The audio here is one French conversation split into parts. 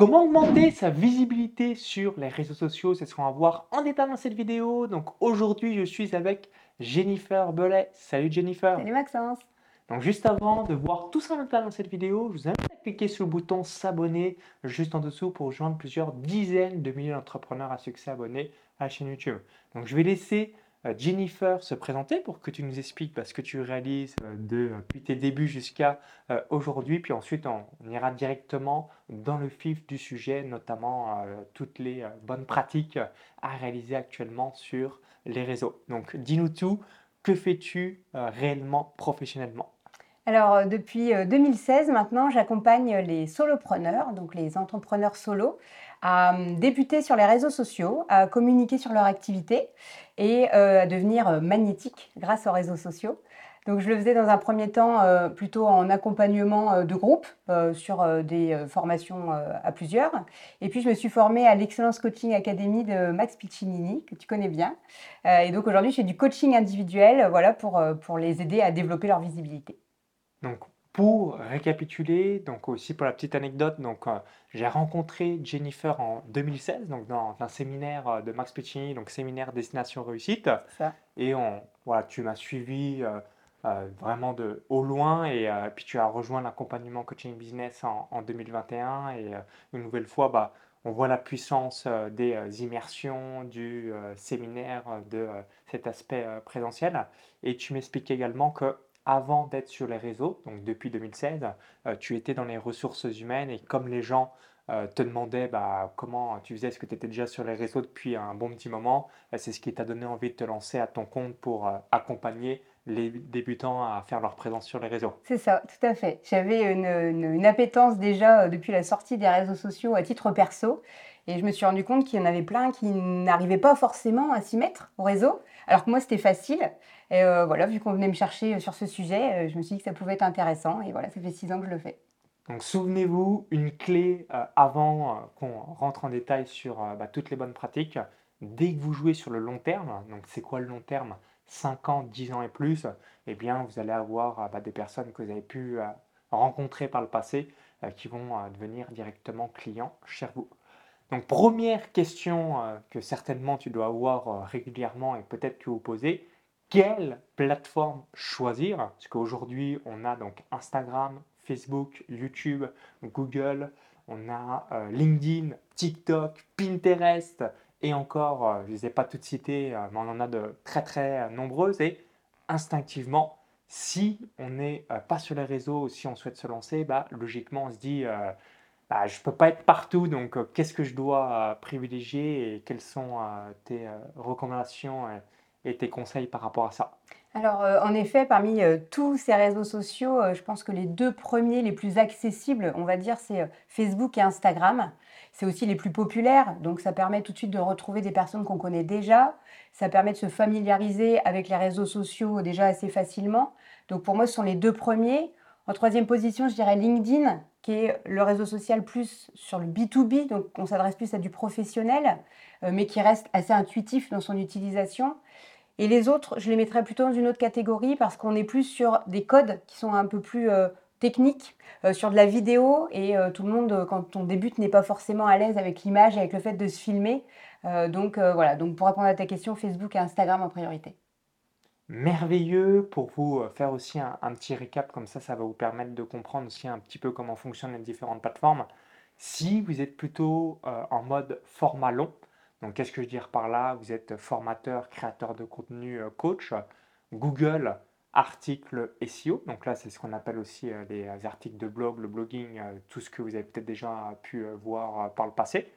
Comment augmenter sa visibilité sur les réseaux sociaux? C'est ce qu'on va voir en détail dans cette vidéo. Donc aujourd'hui, je suis avec Jennifer Bellet. Salut Jennifer. Salut Maxence. Donc juste avant de voir tout ça en détail dans cette vidéo, je vous invite à cliquer sur le bouton s'abonner juste en dessous pour rejoindre plusieurs dizaines de milliers d'entrepreneurs à succès abonnés à la chaîne YouTube. Donc je vais laisser Jennifer se présenter pour que tu nous expliques bah, ce que tu réalises euh, depuis tes débuts jusqu'à euh, aujourd'hui. Puis ensuite, on, ira directement dans le vif du sujet, notamment toutes les bonnes pratiques à réaliser actuellement sur les réseaux. Donc, dis-nous tout. Que fais-tu réellement professionnellement? Alors, depuis 2016 maintenant, j'accompagne les solopreneurs, donc les entrepreneurs solo, à hum, débuter sur les réseaux sociaux, à communiquer sur leur activité et euh, à devenir euh, magnétique grâce aux réseaux sociaux. Donc je le faisais dans un premier temps euh, plutôt en accompagnement de groupe sur des formations à plusieurs. Et puis je me suis formée à l'Excellence Coaching Academy de Max Piccinini, que tu connais bien. et donc aujourd'hui je fais du coaching individuel voilà, pour, pour les aider à développer leur visibilité. Donc pour récapituler, donc aussi pour la petite anecdote, donc euh, j'ai rencontré Jennifer en 2016, donc dans un séminaire euh, de Max Piccini, donc séminaire Destination Réussite. Ça. Et on, voilà, tu m'as suivi euh, vraiment de au loin et puis tu as rejoint l'accompagnement coaching business en, en 2021 et une nouvelle fois, bah, on voit la puissance des immersions, du séminaire, de cet aspect présentiel. Et tu m'expliques également que avant d'être sur les réseaux, donc depuis 2016, euh, tu étais dans les ressources humaines et comme les gens euh, te demandaient bah, comment tu faisais, est-ce que tu étais déjà sur les réseaux depuis un bon petit moment, euh, c'est ce qui t'a donné envie de te lancer à ton compte pour accompagner les débutants à faire leur présence sur les réseaux? C'est ça, tout à fait. J'avais une, une, appétence déjà depuis la sortie des réseaux sociaux à titre perso. Et je me suis rendu compte qu'il y en avait plein qui n'arrivaient pas forcément à s'y mettre au réseau, alors que moi c'était facile. Et euh, voilà, vu qu'on venait me chercher euh, sur ce sujet, euh, je me suis dit que ça pouvait être intéressant. Et voilà, ça fait six ans que je le fais. Donc souvenez-vous, une clé avant qu'on rentre en détail sur bah, toutes les bonnes pratiques, dès que vous jouez sur le long terme, donc c'est quoi le long terme 5 ans, 10 ans et plus, eh bien vous allez avoir bah, des personnes que vous avez pu rencontrer par le passé qui vont devenir directement clients chez vous. Donc première question que certainement tu dois avoir régulièrement et peut-être que vous posez, quelle plateforme choisir? Parce qu'aujourd'hui, on a donc Instagram, Facebook, YouTube, Google, on a euh, LinkedIn, TikTok, Pinterest et encore, euh, je ne les ai pas toutes citées, euh, mais on en a de très très nombreuses. Et instinctivement, si on n'est pas sur les réseaux, si on souhaite se lancer, bah, logiquement, on se dit bah, je ne peux pas être partout, donc qu'est-ce que je dois privilégier et quelles sont tes recommandations et tes conseils par rapport à ça? Alors, euh, en effet, parmi euh, tous ces réseaux sociaux, euh, je pense que les deux premiers, les plus accessibles, on va dire, c'est Facebook et Instagram. C'est aussi les plus populaires, donc ça permet tout de suite de retrouver des personnes qu'on connaît déjà. Ça permet de se familiariser avec les réseaux sociaux déjà assez facilement. Donc, pour moi, ce sont les deux premiers. En troisième position, je dirais LinkedIn, qui est le réseau social plus sur le B2B, donc on s'adresse plus à du professionnel, mais qui reste assez intuitif dans son utilisation. Et les autres, je les mettrais plutôt dans une autre catégorie parce qu'on est plus sur des codes qui sont un peu plus euh, techniques, euh, sur de la vidéo. Et euh, tout le monde, quand on débute, n'est pas forcément à l'aise avec l'image, avec le fait de se filmer. donc voilà, donc pour répondre à ta question, Facebook et Instagram en priorité. Merveilleux pour vous faire aussi un, petit récap, comme ça, ça va vous permettre de comprendre aussi un petit peu comment fonctionnent les différentes plateformes. Si vous êtes plutôt en mode format long, donc, qu'est-ce que je veux dire par là? Vous êtes formateur, créateur de contenu, euh, coach. Google, article SEO. Donc là, c'est ce qu'on appelle aussi euh, les articles de blog, le blogging, euh, tout ce que vous avez peut-être déjà pu voir par le passé.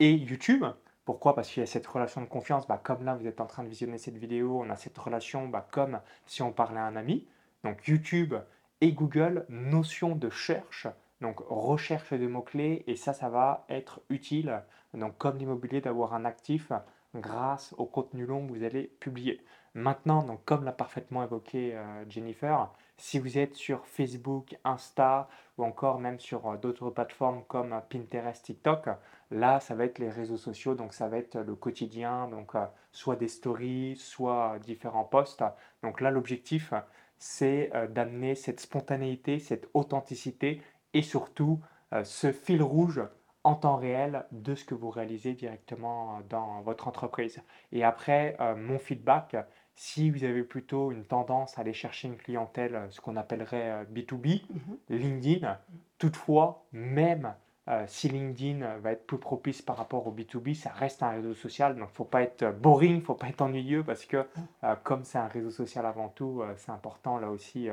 Et YouTube. Pourquoi? Parce qu'il y a cette relation de confiance. Bah, comme là, vous êtes en train de visionner cette vidéo, on a cette relation bah, comme si on parlait à un ami. Donc YouTube et Google, notion de cherche donc recherche de mots-clés et ça, ça va être utile, donc comme l'immobilier, d'avoir un actif grâce au contenu long que vous allez publier. Maintenant, donc comme l'a parfaitement évoqué euh, Jennifer, si vous êtes sur Facebook, Insta ou encore même sur euh, d'autres plateformes comme Pinterest, TikTok, là, ça va être les réseaux sociaux, donc ça va être le quotidien, donc euh, soit des stories, soit différents posts. Donc là, l'objectif, c'est d'amener cette spontanéité, cette authenticité et surtout euh, ce fil rouge en temps réel de ce que vous réalisez directement dans votre entreprise. Et après, mon feedback, si vous avez plutôt une tendance à aller chercher une clientèle, ce qu'on appellerait B2B, mmh LinkedIn, toutefois, même euh, si LinkedIn va être plus propice par rapport au B2B, ça reste un réseau social, donc il ne faut pas être boring, il ne faut pas être ennuyeux, parce que euh, comme c'est un réseau social avant tout, euh, c'est important là aussi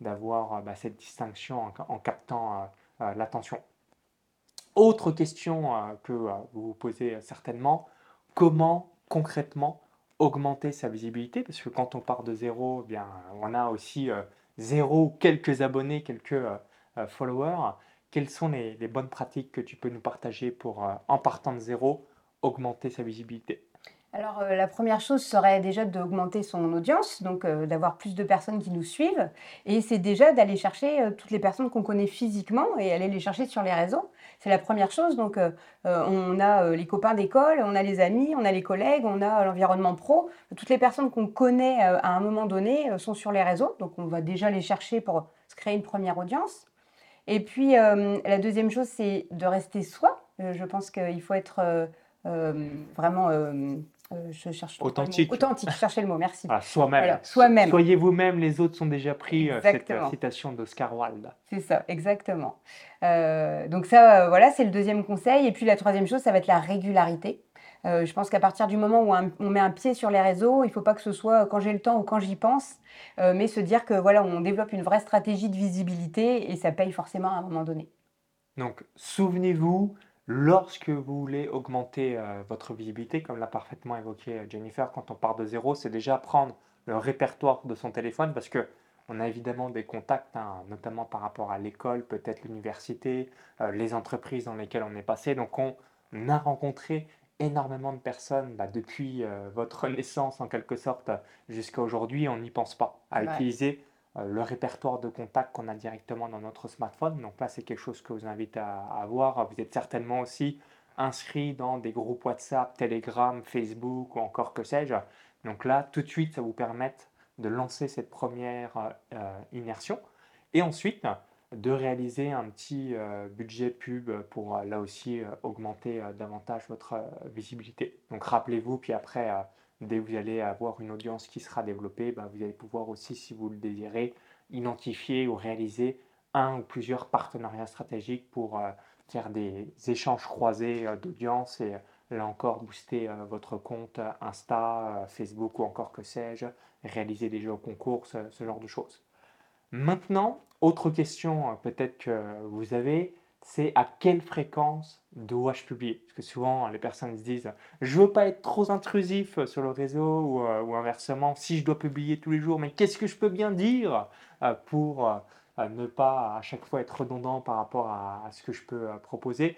d'avoir bah, cette distinction en, captant l'attention. Autre question que vous vous posez certainement, comment concrètement augmenter sa visibilité Parce que quand on part de zéro, eh bien, on a aussi zéro, quelques abonnés, quelques followers. Quelles sont les, bonnes pratiques que tu peux nous partager pour, euh, en partant de zéro, augmenter sa visibilité? Alors euh, la première chose serait déjà d'augmenter son audience, donc euh, d'avoir plus de personnes qui nous suivent. Et c'est déjà d'aller chercher toutes les personnes qu'on connaît physiquement et aller les chercher sur les réseaux. C'est la première chose. Donc on a les copains d'école, on a les amis, on a les collègues, on a l'environnement pro. Toutes les personnes qu'on connaît à un moment donné sont sur les réseaux. Donc on va déjà les chercher pour se créer une première audience. Et puis, euh, la deuxième chose, c'est de rester soi. Euh, je pense qu'il faut être euh, je cherche authentique. Authentique, cherchez le mot, merci. Ah, soi-même. soi-même. Soyez vous-même, les autres sont déjà pris. cette citation d'Oscar Wilde. C'est ça, exactement. donc, ça, voilà, c'est le deuxième conseil. Et puis, la troisième chose, ça va être la régularité. Euh, je pense qu'à partir du moment où on met un pied sur les réseaux, il ne faut pas que ce soit quand j'ai le temps ou quand j'y pense, euh, mais se dire que voilà, on développe une vraie stratégie de visibilité et ça paye forcément à un moment donné. Donc, souvenez-vous, lorsque vous voulez augmenter euh, votre visibilité, comme l'a parfaitement évoqué Jennifer, quand on part de zéro, c'est déjà prendre le répertoire de son téléphone parce que on a évidemment des contacts, hein, notamment par rapport à l'école, peut-être l'université, les entreprises dans lesquelles on est passé. Donc on a rencontré énormément de personnes bah, depuis euh, votre naissance en quelque sorte jusqu'à aujourd'hui, on n'y pense pas à utiliser euh, le répertoire de contacts qu'on a directement dans notre smartphone. Donc là, c'est quelque chose que je vous invite à, avoir. Vous êtes certainement aussi inscrit dans des groupes WhatsApp, Telegram, Facebook ou encore que sais-je. Donc là, tout de suite, ça vous permet de lancer cette première euh, immersion. Et ensuite, de réaliser un petit euh, budget pub pour euh, là aussi euh, augmenter davantage votre visibilité. Donc rappelez-vous, puis après, dès que vous allez avoir une audience qui sera développée, bah, vous allez pouvoir aussi, si vous le désirez, identifier ou réaliser un ou plusieurs partenariats stratégiques pour faire des échanges croisés d'audience et là encore booster votre compte Insta, Facebook ou encore que sais-je, réaliser des jeux concours, ce genre de choses. Maintenant, autre question euh, peut-être que vous avez, c'est à quelle fréquence dois-je publier? Parce que souvent, les personnes se disent, je veux pas être trop intrusif sur le réseau ou, euh, inversement, si je dois publier tous les jours, mais qu'est-ce que je peux bien dire euh, pour ne pas à chaque fois être redondant par rapport à, ce que je peux proposer?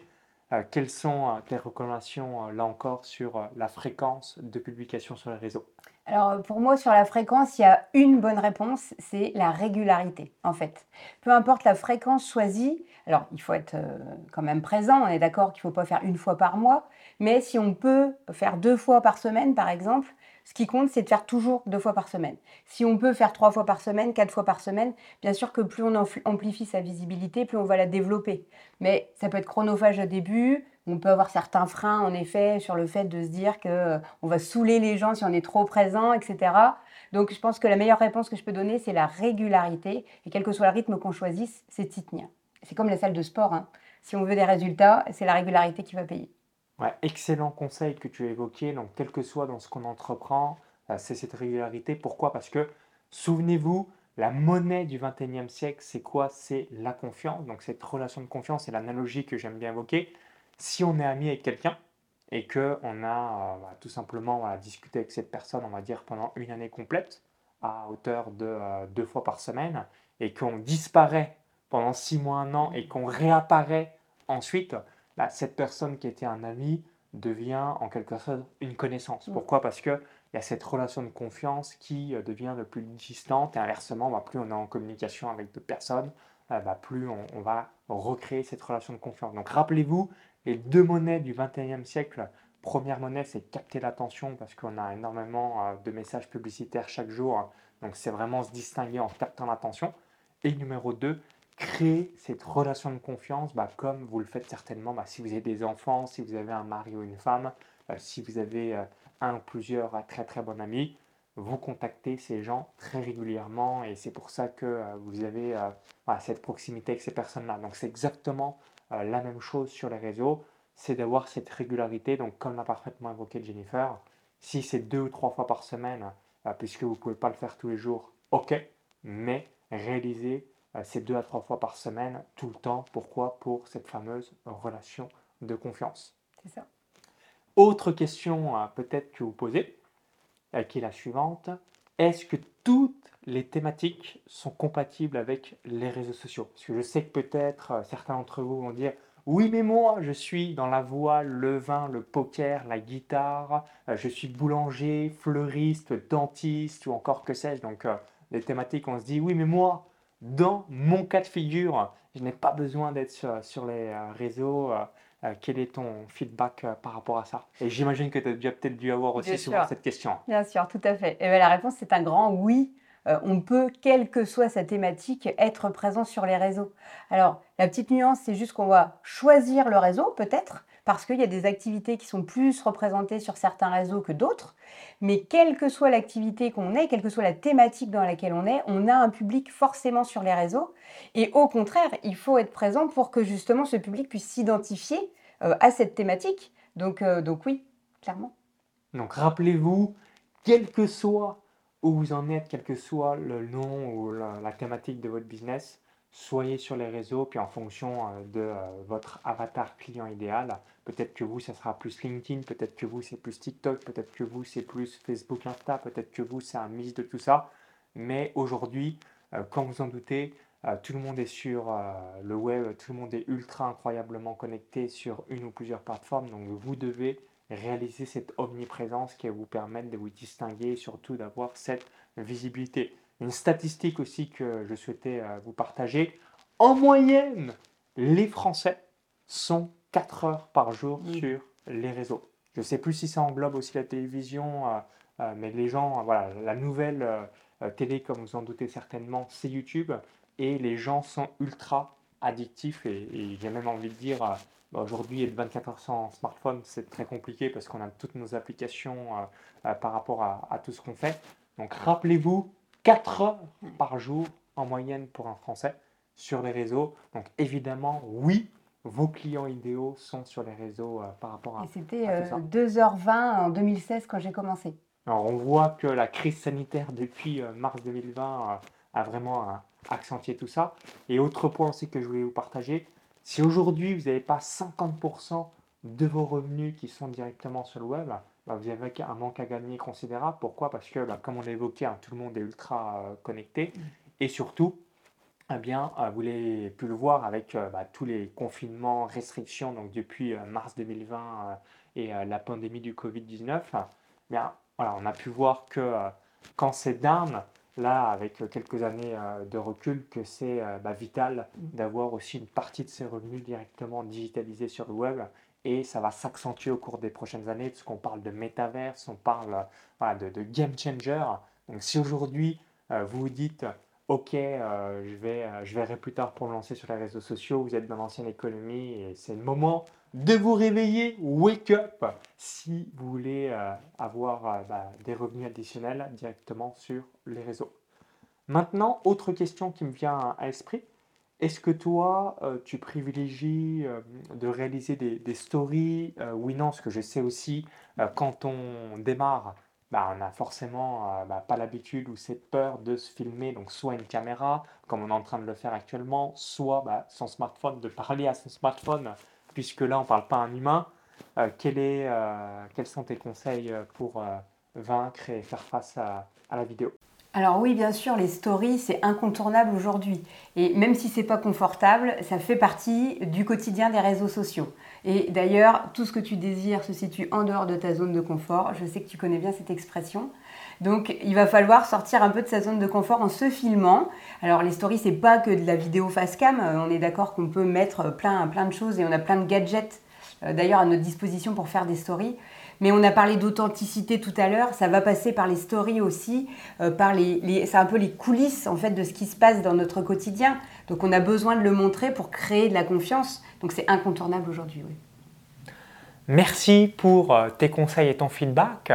Quelles sont tes recommandations, là encore, sur la fréquence de publication sur les réseaux? Alors pour moi, sur la fréquence, il y a une bonne réponse, c'est la régularité en fait. Peu importe la fréquence choisie, alors il faut être euh, quand même présent, on est d'accord qu'il ne faut pas faire une fois par mois, mais si on peut faire deux fois par semaine par exemple, ce qui compte, c'est de faire toujours deux fois par semaine. Si on peut faire trois fois par semaine, quatre fois par semaine, bien sûr que plus on amplifie sa visibilité, plus on va la développer. Mais ça peut être chronophage au début. On peut avoir certains freins, en effet, sur le fait de se dire qu'on euh, va saouler les gens si on est trop présent, etc. Donc, je pense que la meilleure réponse que je peux donner, c'est la régularité. Et quel que soit le rythme qu'on choisisse, c'est s'y tenir. C'est comme la salle de sport. Hein. Si on veut des résultats, c'est la régularité qui va payer excellent conseil que tu as évoqué. Donc, quel que soit dans ce qu'on entreprend, euh, c'est cette régularité. Pourquoi? Parce que, souvenez-vous, la monnaie du 21e siècle, c'est quoi? C'est la confiance. Donc, cette relation de confiance, c'est l'analogie que j'aime bien évoquer. Si on est ami avec quelqu'un et qu'on a euh, bah, tout simplement discuté avec cette personne, on va dire, pendant une année complète, à hauteur de euh, deux fois par semaine, et qu'on disparaît pendant six mois, un an, et qu'on réapparaît ensuite, bah, cette personne qui était un ami devient en quelque sorte une connaissance. Mm. Pourquoi? Parce qu'il y a cette relation de confiance qui euh, devient de plus distante et inversement, bah, plus on est en communication avec d'autres personnes, bah, plus on, va recréer cette relation de confiance. Donc rappelez-vous, les deux monnaies du 21e siècle, première monnaie, c'est capter l'attention parce qu'on a énormément euh, de messages publicitaires chaque jour. donc c'est vraiment se distinguer en captant l'attention. Et numéro 2, créer cette relation de confiance, bah, comme vous le faites certainement bah, si vous avez des enfants, si vous avez un mari ou une femme, euh, si vous avez euh, un ou plusieurs euh, très très bons amis, vous contactez ces gens très régulièrement et c'est pour ça que vous avez cette proximité avec ces personnes-là. Donc c'est exactement la même chose sur les réseaux, c'est d'avoir cette régularité. Donc comme l'a parfaitement évoqué Jennifer, si c'est deux ou trois fois par semaine, puisque vous ne pouvez pas le faire tous les jours, ok, mais réalisez ces deux à trois fois par semaine, tout le temps. Pourquoi? Pour cette fameuse relation de confiance. C'est ça. Autre question euh, peut-être que vous posez, euh, qui est la suivante. Est-ce que toutes les thématiques sont compatibles avec les réseaux sociaux? Parce que je sais que peut-être euh, certains d'entre vous vont dire oui, mais moi, je suis dans la voile, le vin, le poker, la guitare, je suis boulanger, fleuriste, dentiste ou encore que sais-je. Donc, les thématiques, on se dit oui, mais moi, dans mon cas de figure, je n'ai pas besoin d'être sur, les réseaux euh, quel est ton feedback euh, par rapport à ça? Et j'imagine que tu as déjà peut-être dû avoir aussi souvent cette question. Bien sûr, tout à fait. Et bien, la réponse, c'est un grand oui. Euh, on peut, quelle que soit sa thématique, être présent sur les réseaux. Alors, la petite nuance, c'est juste qu'on va choisir le réseau, peut-être, parce qu'il y a des activités qui sont plus représentées sur certains réseaux que d'autres. Mais quelle que soit l'activité qu'on est, quelle que soit la thématique dans laquelle on est, on a un public forcément sur les réseaux. Et au contraire, il faut être présent pour que justement ce public puisse s'identifier euh, à cette thématique. Donc, euh, donc oui, clairement. Donc rappelez-vous, quel que soit où vous en êtes, quel que soit le nom ou la thématique de votre business, soyez sur les réseaux, puis en fonction euh, de euh, votre avatar client idéal, peut-être que vous, ça sera plus LinkedIn, peut-être que vous, c'est plus TikTok, peut-être que vous, c'est plus Facebook, Insta, peut-être que vous, c'est un mix de tout ça. Mais aujourd'hui, euh, quand vous en doutez, tout le monde est sur le web, tout le monde est ultra incroyablement connecté sur une ou plusieurs plateformes, donc vous devez réaliser cette omniprésence qui va vous permettre de vous distinguer et surtout d'avoir cette visibilité. Une statistique aussi que je souhaitais euh, vous partager. En moyenne, les Français sont 4 heures par jour sur les réseaux. Je ne sais plus si ça englobe aussi la télévision, euh, euh, mais les gens, voilà, la nouvelle télé, comme vous en doutez certainement, c'est YouTube. Et les gens sont ultra addictifs. Et, j'ai même envie de dire, bah, aujourd'hui, être 24 heures sans smartphone, c'est très compliqué parce qu'on a toutes nos applications par rapport à tout ce qu'on fait. Donc rappelez-vous, 4 heures par jour en moyenne pour un Français sur les réseaux. Donc évidemment, oui, vos clients idéaux sont sur les réseaux euh, par rapport à. Et c'était 2h20 euh, en 2016 quand j'ai commencé. Alors on voit que la crise sanitaire depuis euh, mars 2020 a vraiment accentué tout ça. Et autre point aussi que je voulais vous partager, si aujourd'hui vous n'avez pas 50% de vos revenus qui sont directement sur le web, bah, vous avez un manque à gagner considérable. Pourquoi? Parce que, bah, comme on l'a évoqué, hein, tout le monde est ultra euh, connecté. Mm. Et surtout, eh bien, euh, vous l'avez pu le voir avec euh, bah, tous les confinements, restrictions, donc depuis mars 2020 et la pandémie du Covid-19, bien, voilà, on a pu voir que quand c'est down, là, avec quelques années de recul, que c'est vital mm. d'avoir aussi une partie de ses revenus directement digitalisés sur le web et ça va s'accentuer au cours des prochaines années puisqu'on parle de métaverse, on parle de, game changer. Donc si aujourd'hui euh, vous vous dites ok euh, je, vais, euh, je verrai plus tard pour me lancer sur les réseaux sociaux, vous êtes dans l'ancienne économie et c'est le moment de vous réveiller, wake up, si vous voulez avoir bah, des revenus additionnels directement sur les réseaux. Maintenant, autre question qui me vient à l'esprit, est-ce que toi, euh, tu privilégies euh, de réaliser des, stories euh, Oui, non, parce que je sais aussi, quand on démarre, bah, on n'a forcément bah, pas l'habitude ou cette peur de se filmer, donc soit une caméra, comme on est en train de le faire actuellement, soit bah, son smartphone, de parler à son smartphone, puisque là, on ne parle pas à un humain. quels sont tes conseils pour vaincre et faire face à la vidéo? Alors oui, bien sûr, les stories, c'est incontournable aujourd'hui. Et même si c'est pas confortable, ça fait partie du quotidien des réseaux sociaux. Et d'ailleurs, tout ce que tu désires se situe en dehors de ta zone de confort. Je sais que tu connais bien cette expression. Donc, il va falloir sortir un peu de sa zone de confort en se filmant. Alors, les stories, c'est pas que de la vidéo face cam. Euh, on est d'accord qu'on peut mettre plein, plein de choses et on a plein de gadgets euh, d'ailleurs à notre disposition pour faire des stories. Mais on a parlé d'authenticité tout à l'heure, ça va passer par les stories aussi, euh, par les, c'est un peu les coulisses en fait de ce qui se passe dans notre quotidien. Donc on a besoin de le montrer pour créer de la confiance. Donc c'est incontournable aujourd'hui. Merci pour euh, tes conseils et ton feedback.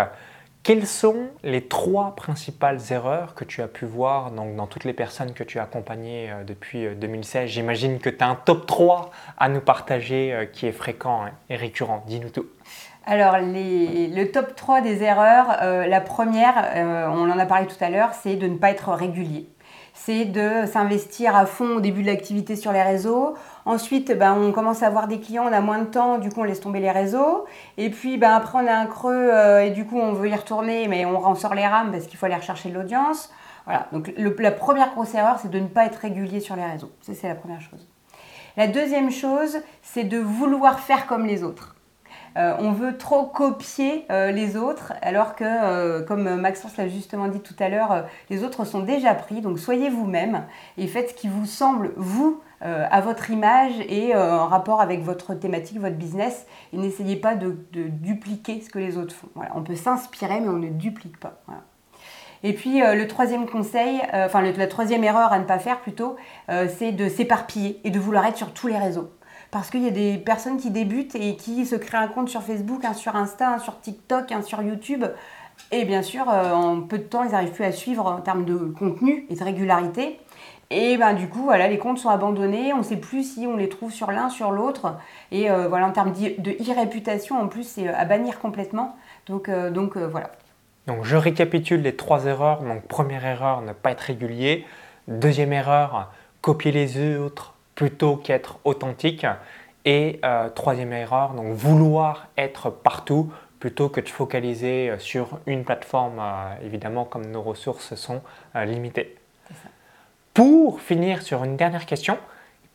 Quelles sont les trois principales erreurs que tu as pu voir donc, dans toutes les personnes que tu as accompagnées euh, depuis 2016 euh, J'imagine que tu as un top 3 à nous partager qui est fréquent et récurrent. Dis-nous tout. Alors, le top 3 des erreurs, la première, on en a parlé tout à l'heure, c'est de ne pas être régulier c'est de s'investir à fond au début de l'activité sur les réseaux. Ensuite, ben, on commence à avoir des clients, on a moins de temps, du coup on laisse tomber les réseaux. Et puis ben, après on a un creux euh, et du coup on veut y retourner, mais on ressort les rames parce qu'il faut aller rechercher de l'audience. Voilà, donc la première grosse erreur, c'est de ne pas être régulier sur les réseaux. Ça, c'est la première chose. La deuxième chose, c'est de vouloir faire comme les autres. Euh, on veut trop copier euh, les autres, alors que, euh, comme Maxence l'a justement dit tout à l'heure, les autres sont déjà pris. Donc soyez vous-même et faites ce qui vous semble, vous, à votre image et en rapport avec votre thématique, votre business. Et n'essayez pas de, dupliquer ce que les autres font. On peut s'inspirer, mais on ne duplique pas. Et puis le troisième conseil, enfin la troisième erreur à ne pas faire plutôt, c'est de s'éparpiller et de vouloir être sur tous les réseaux parce qu'il y a des personnes qui débutent et qui se créent un compte sur Facebook, un sur Insta, un sur TikTok, un sur YouTube. Et bien sûr, euh, en peu de temps, ils n'arrivent plus à suivre en termes de contenu et de régularité. Et ben, du coup, voilà, les comptes sont abandonnés. On ne sait plus si on les trouve sur l'un, sur l'autre. Et euh, voilà, en termes de e-réputation, en plus, c'est à bannir complètement. Donc, euh, donc voilà. Donc, je récapitule les trois erreurs. Donc, première erreur, ne pas être régulier. Deuxième erreur, copier les autres plutôt qu'être authentique. Et euh, troisième erreur, donc vouloir être partout plutôt que de focaliser euh, sur une plateforme, euh, évidemment comme nos ressources sont limitées. Pour finir sur une dernière question,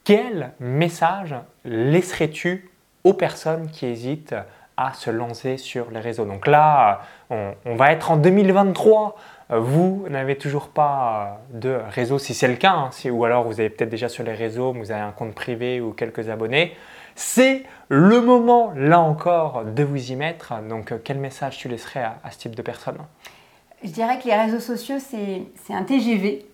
quel message laisserais-tu aux personnes qui hésitent à se lancer sur les réseaux? Donc là, on, on va être en 2023 vous n'avez toujours pas de réseau, si c'est le cas, hein, ou alors vous avez peut-être déjà sur les réseaux, vous avez un compte privé ou quelques abonnés, c'est le moment, là encore, de vous y mettre. Donc, quel message tu laisserais à, ce type de personnes Je dirais que les réseaux sociaux, c'est un TGV.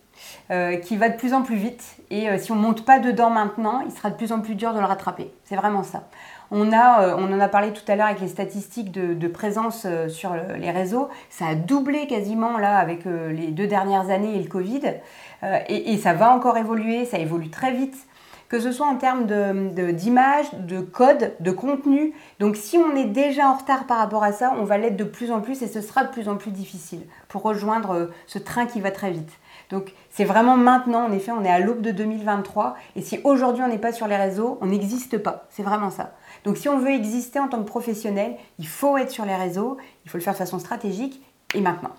Euh, qui va de plus en plus vite et euh, si on ne monte pas dedans maintenant, il sera de plus en plus dur de le rattraper. C'est vraiment ça. On, a, euh, on en a parlé tout à l'heure avec les statistiques de, présence euh, sur les réseaux. Ça a doublé quasiment là avec euh, les deux dernières années et le Covid. Et, ça va encore évoluer, ça évolue très vite que ce soit en termes d'image, de, de, code, de contenu. Donc si on est déjà en retard par rapport à ça, on va l'être de plus en plus et ce sera de plus en plus difficile pour rejoindre ce train qui va très vite. Donc c'est vraiment maintenant, en effet, on est à l'aube de 2023 et si aujourd'hui on n'est pas sur les réseaux, on n'existe pas. C'est vraiment ça. Donc si on veut exister en tant que professionnel, il faut être sur les réseaux, il faut le faire de façon stratégique et maintenant.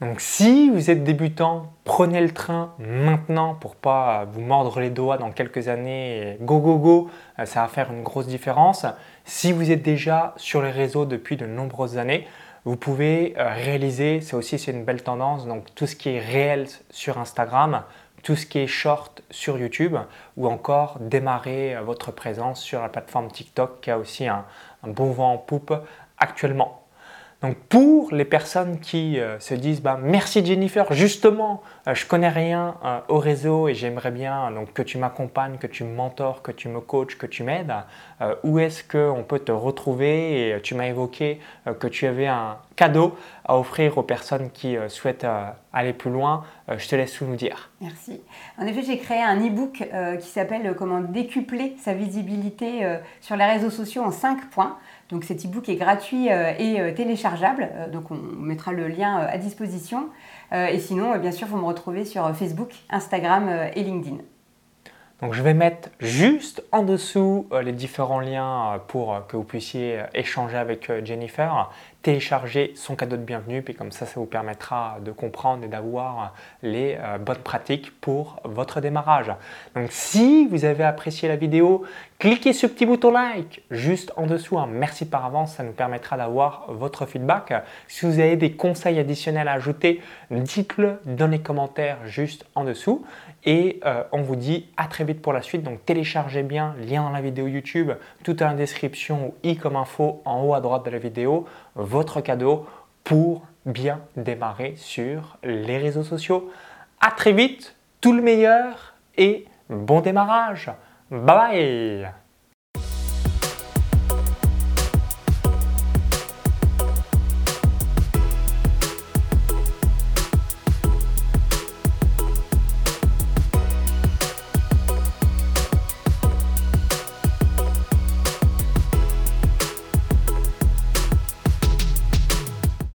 Donc si vous êtes débutant, prenez le train maintenant pour pas vous mordre les doigts dans quelques années. Go go go, euh, ça va faire une grosse différence. Si vous êtes déjà sur les réseaux depuis de nombreuses années, vous pouvez euh, réaliser, c'est aussi c'est une belle tendance, donc tout ce qui est réel sur Instagram, tout ce qui est short sur YouTube ou encore démarrer votre présence sur la plateforme TikTok qui a aussi un, bon vent en poupe actuellement. Donc pour les personnes qui euh, se disent bah, merci Jennifer, justement, je euh, je connais rien au réseau et j'aimerais bien donc, que tu m'accompagnes, que tu me mentors, que tu me coaches, que tu m'aides, où est-ce qu'on peut te retrouver? Et tu m'as évoqué que tu avais un cadeau à offrir aux personnes qui souhaitent aller plus loin. je te laisse tout nous dire. Merci. En effet, j'ai créé un e-book qui s'appelle Comment décupler sa visibilité sur les réseaux sociaux en 5 points. Donc cet e-book est gratuit euh, et euh, téléchargeable, euh, donc on mettra le lien à disposition. et sinon, bien sûr, vous me retrouvez sur Facebook, Instagram et LinkedIn. Donc je vais mettre juste en dessous les différents liens pour que vous puissiez échanger avec Jennifer télécharger son cadeau de bienvenue, puis comme ça, ça vous permettra de comprendre et d'avoir les euh, bonnes pratiques pour votre démarrage. Donc si vous avez apprécié la vidéo, cliquez sur le petit bouton like juste en dessous. Hein. Merci par avance, ça nous permettra d'avoir votre feedback. Si vous avez des conseils additionnels à ajouter, dites-le dans les commentaires juste en dessous. Et euh, on vous dit à très vite pour la suite. Donc téléchargez bien, lien dans la vidéo YouTube, tout en description ou i comme info en haut à droite de la vidéo votre cadeau pour bien démarrer sur les réseaux sociaux. À très vite, tout le meilleur et bon démarrage. Bye bye